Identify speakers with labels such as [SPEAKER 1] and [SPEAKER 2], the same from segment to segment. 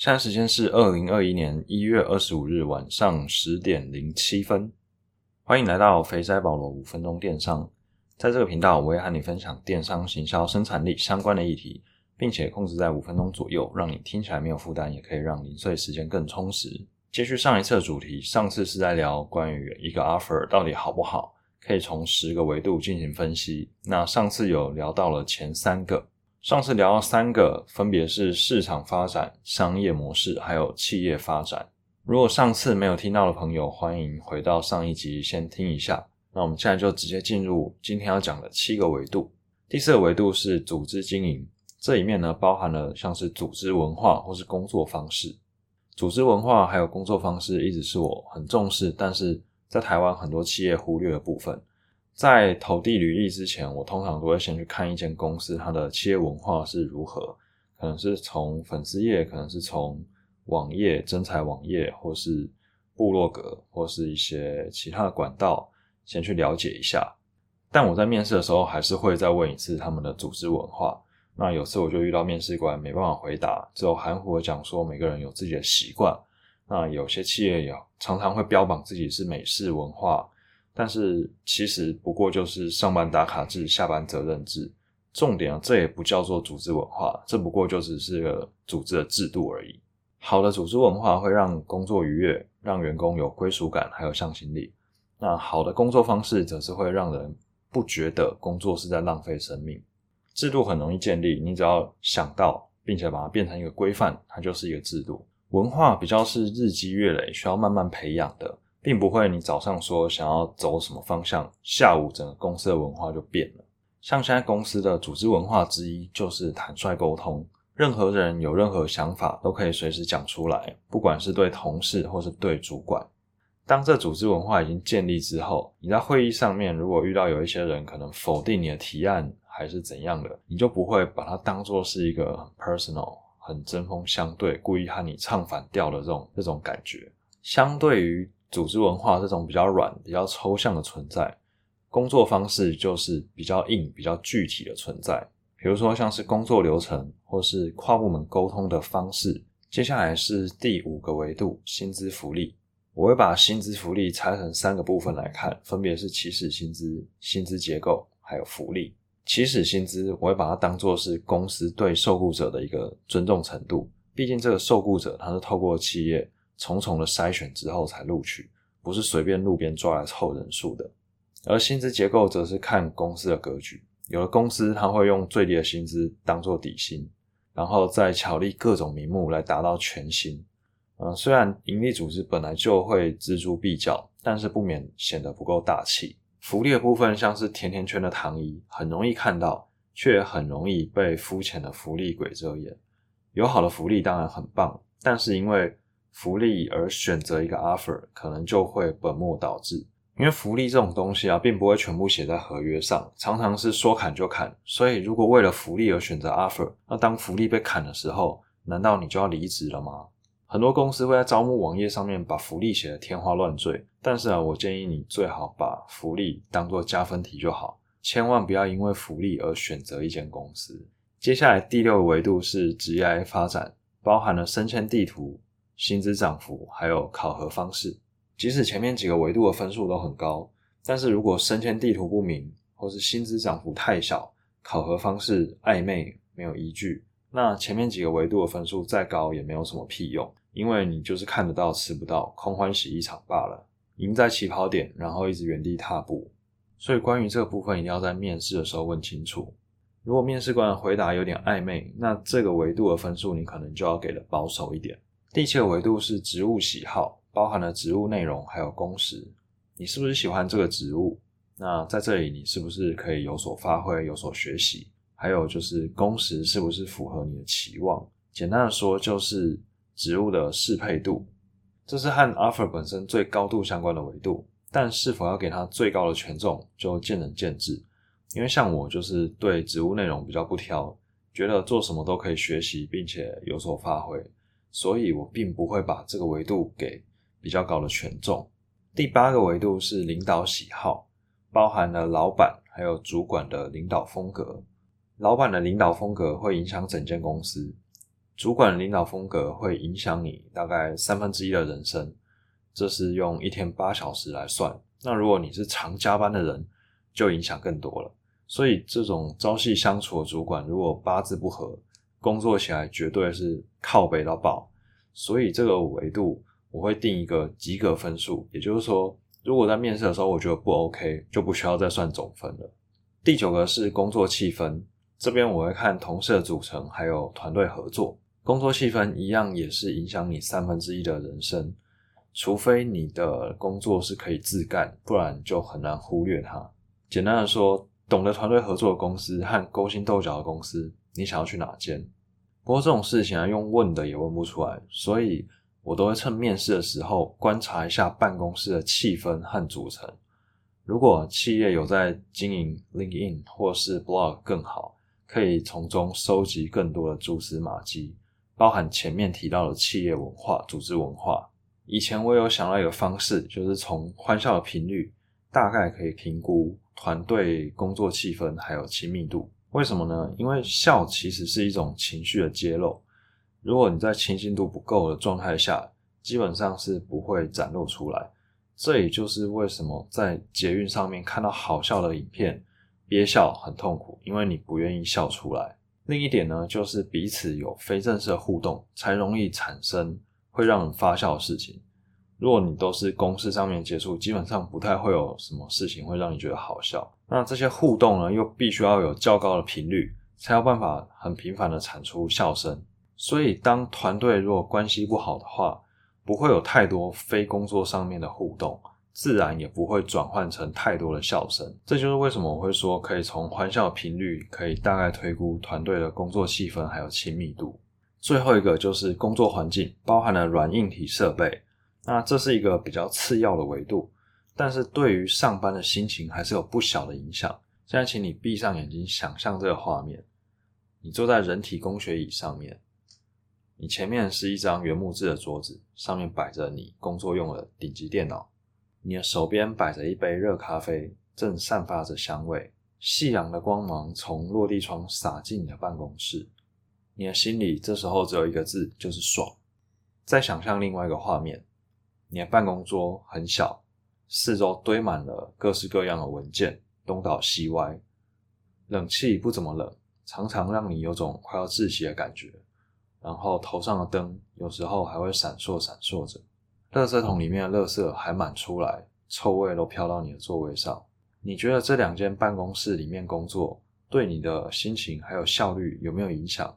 [SPEAKER 1] 现在时间是二零二一年一月二十五日晚上十点零七分，欢迎来到肥仔保罗五分钟电商。在这个频道，我会和你分享电商行销生产力相关的议题，并且控制在五分钟左右，让你听起来没有负担，也可以让零碎时间更充实。接续上一次的主题，上次是在聊关于一个 offer 到底好不好，可以从十个维度进行分析。那上次有聊到了前三个。上次聊到三个，分别是市场发展、商业模式，还有企业发展。如果上次没有听到的朋友，欢迎回到上一集先听一下。那我们现在就直接进入今天要讲的七个维度。第四个维度是组织经营，这里面呢包含了像是组织文化或是工作方式。组织文化还有工作方式一直是我很重视，但是在台湾很多企业忽略的部分。在投递履历之前，我通常都会先去看一间公司它的企业文化是如何，可能是从粉丝页，可能是从网页、真彩网页，或是部落格，或是一些其他的管道，先去了解一下。但我在面试的时候，还是会再问一次他们的组织文化。那有次我就遇到面试官没办法回答，只有含糊的讲说每个人有自己的习惯。那有些企业也常常会标榜自己是美式文化。但是其实不过就是上班打卡制、下班责任制。重点啊，这也不叫做组织文化，这不过就只是个组织的制度而已。好的组织文化会让工作愉悦，让员工有归属感，还有向心力。那好的工作方式则是会让人不觉得工作是在浪费生命。制度很容易建立，你只要想到，并且把它变成一个规范，它就是一个制度。文化比较是日积月累，需要慢慢培养的。并不会，你早上说想要走什么方向，下午整个公司的文化就变了。像现在公司的组织文化之一就是坦率沟通，任何人有任何想法都可以随时讲出来，不管是对同事或是对主管。当这组织文化已经建立之后，你在会议上面如果遇到有一些人可能否定你的提案还是怎样的，你就不会把它当做是一个很 personal、很针锋相对、故意和你唱反调的这种这种感觉。相对于组织文化这种比较软、比较抽象的存在，工作方式就是比较硬、比较具体的存在。比如说，像是工作流程或是跨部门沟通的方式。接下来是第五个维度——薪资福利。我会把薪资福利拆成三个部分来看，分别是起始薪资、薪资结构还有福利。起始薪资，我会把它当做是公司对受雇者的一个尊重程度。毕竟，这个受雇者他是透过企业。重重的筛选之后才录取，不是随便路边抓来凑人数的。而薪资结构则是看公司的格局，有的公司它会用最低的薪资当做底薪，然后再巧立各种名目来达到全薪。嗯，虽然盈利组织本来就会锱铢必较，但是不免显得不够大气。福利的部分像是甜甜圈的糖衣，很容易看到，却很容易被肤浅的福利鬼遮眼。有好的福利当然很棒，但是因为福利而选择一个 offer，可能就会本末倒置。因为福利这种东西啊，并不会全部写在合约上，常常是说砍就砍。所以，如果为了福利而选择 offer，那当福利被砍的时候，难道你就要离职了吗？很多公司会在招募网页上面把福利写得天花乱坠，但是啊，我建议你最好把福利当做加分题就好，千万不要因为福利而选择一间公司。接下来第六个维度是职业发展，包含了升迁地图。薪资涨幅还有考核方式，即使前面几个维度的分数都很高，但是如果升迁地图不明，或是薪资涨幅太小，考核方式暧昧没有依据，那前面几个维度的分数再高也没有什么屁用，因为你就是看得到吃不到，空欢喜一场罢了，赢在起跑点，然后一直原地踏步。所以关于这个部分，一定要在面试的时候问清楚。如果面试官的回答有点暧昧，那这个维度的分数你可能就要给的保守一点。第七个维度是职务喜好，包含了职务内容还有工时。你是不是喜欢这个职务？那在这里你是不是可以有所发挥、有所学习？还有就是工时是不是符合你的期望？简单的说，就是职务的适配度。这是和 offer 本身最高度相关的维度，但是否要给它最高的权重，就见仁见智。因为像我就是对职务内容比较不挑，觉得做什么都可以学习，并且有所发挥。所以我并不会把这个维度给比较高的权重。第八个维度是领导喜好，包含了老板还有主管的领导风格。老板的领导风格会影响整间公司。主管的领导风格会影响你大概三分之一的人生，这是用一天八小时来算。那如果你是常加班的人，就影响更多了。所以这种朝夕相处的主管，如果八字不合，工作起来绝对是靠北到爆。所以这个维度我会定一个及格分数，也就是说，如果在面试的时候我觉得不 OK，就不需要再算总分了。第九个是工作气氛，这边我会看同事的组成，还有团队合作。工作气氛一样也是影响你三分之一的人生，除非你的工作是可以自干，不然就很难忽略它。简单的说，懂得团队合作的公司和勾心斗角的公司，你想要去哪间？不过这种事情啊，用问的也问不出来，所以我都会趁面试的时候观察一下办公室的气氛和组成。如果企业有在经营 LinkedIn 或是 Blog 更好，可以从中收集更多的蛛丝马迹。包含前面提到的企业文化、组织文化。以前我有想到一个方式，就是从欢笑的频率，大概可以评估团队工作气氛还有亲密度。为什么呢？因为笑其实是一种情绪的揭露。如果你在清新度不够的状态下，基本上是不会展露出来。这也就是为什么在捷运上面看到好笑的影片，憋笑很痛苦，因为你不愿意笑出来。另一点呢，就是彼此有非正式的互动，才容易产生会让人发笑的事情。如果你都是公事上面接触，基本上不太会有什么事情会让你觉得好笑。那这些互动呢，又必须要有较高的频率，才有办法很频繁的产出笑声。所以，当团队如果关系不好的话，不会有太多非工作上面的互动。自然也不会转换成太多的笑声，这就是为什么我会说可以从欢笑频率可以大概推估团队的工作气氛还有亲密度。最后一个就是工作环境，包含了软硬体设备。那这是一个比较次要的维度，但是对于上班的心情还是有不小的影响。现在请你闭上眼睛，想象这个画面：你坐在人体工学椅上面，你前面是一张原木质的桌子，上面摆着你工作用的顶级电脑。你的手边摆着一杯热咖啡，正散发着香味。夕阳的光芒从落地窗洒进你的办公室，你的心里这时候只有一个字，就是爽。再想象另外一个画面，你的办公桌很小，四周堆满了各式各样的文件，东倒西歪，冷气不怎么冷，常常让你有种快要窒息的感觉。然后头上的灯有时候还会闪烁闪烁着。垃圾桶里面的垃圾还满出来，臭味都飘到你的座位上。你觉得这两间办公室里面工作对你的心情还有效率有没有影响？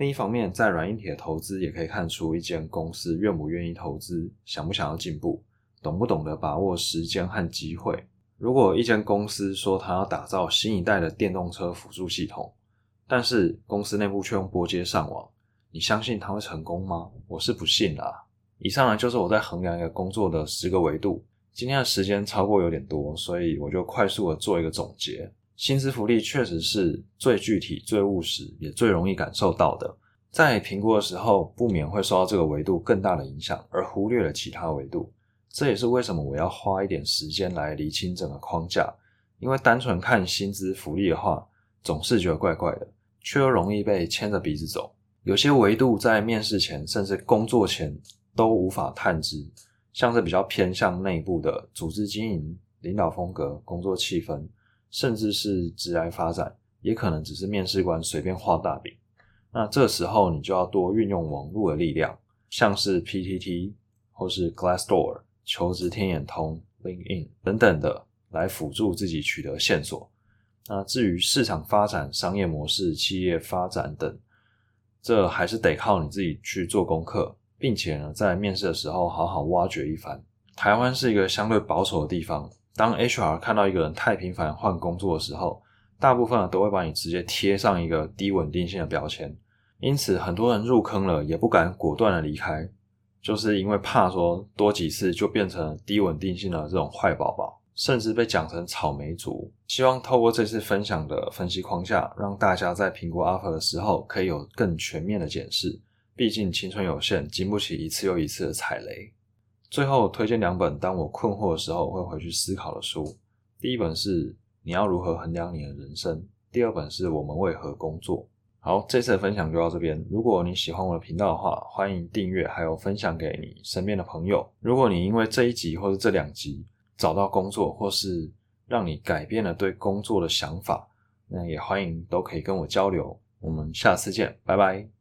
[SPEAKER 1] 另一方面，在软硬体的投资也可以看出一间公司愿不愿意投资，想不想要进步，懂不懂得把握时间和机会。如果一间公司说它要打造新一代的电动车辅助系统，但是公司内部却用拨接上网，你相信它会成功吗？我是不信啦。以上呢就是我在衡量一个工作的十个维度。今天的时间超过有点多，所以我就快速的做一个总结。薪资福利确实是最具体、最务实，也最容易感受到的。在评估的时候，不免会受到这个维度更大的影响，而忽略了其他维度。这也是为什么我要花一点时间来理清整个框架。因为单纯看薪资福利的话，总是觉得怪怪的，却又容易被牵着鼻子走。有些维度在面试前，甚至工作前。都无法探知，像是比较偏向内部的组织经营、领导风格、工作气氛，甚至是职来发展，也可能只是面试官随便画大饼。那这时候你就要多运用网络的力量，像是 PTT 或是 Glassdoor、求职天眼通、LinkedIn 等等的，来辅助自己取得线索。那至于市场发展、商业模式、企业发展等，这还是得靠你自己去做功课。并且呢，在面试的时候好好挖掘一番。台湾是一个相对保守的地方，当 HR 看到一个人太频繁换工作的时候，大部分都会把你直接贴上一个低稳定性的标签。因此，很多人入坑了也不敢果断的离开，就是因为怕说多几次就变成低稳定性的这种坏宝宝，甚至被讲成草莓族。希望透过这次分享的分析框架，让大家在评估 offer 的时候可以有更全面的检视。毕竟青春有限，经不起一次又一次的踩雷。最后推荐两本，当我困惑的时候会回去思考的书。第一本是《你要如何衡量你的人生》，第二本是我们为何工作。好，这次的分享就到这边。如果你喜欢我的频道的话，欢迎订阅，还有分享给你身边的朋友。如果你因为这一集或者这两集找到工作，或是让你改变了对工作的想法，那也欢迎都可以跟我交流。我们下次见，拜拜。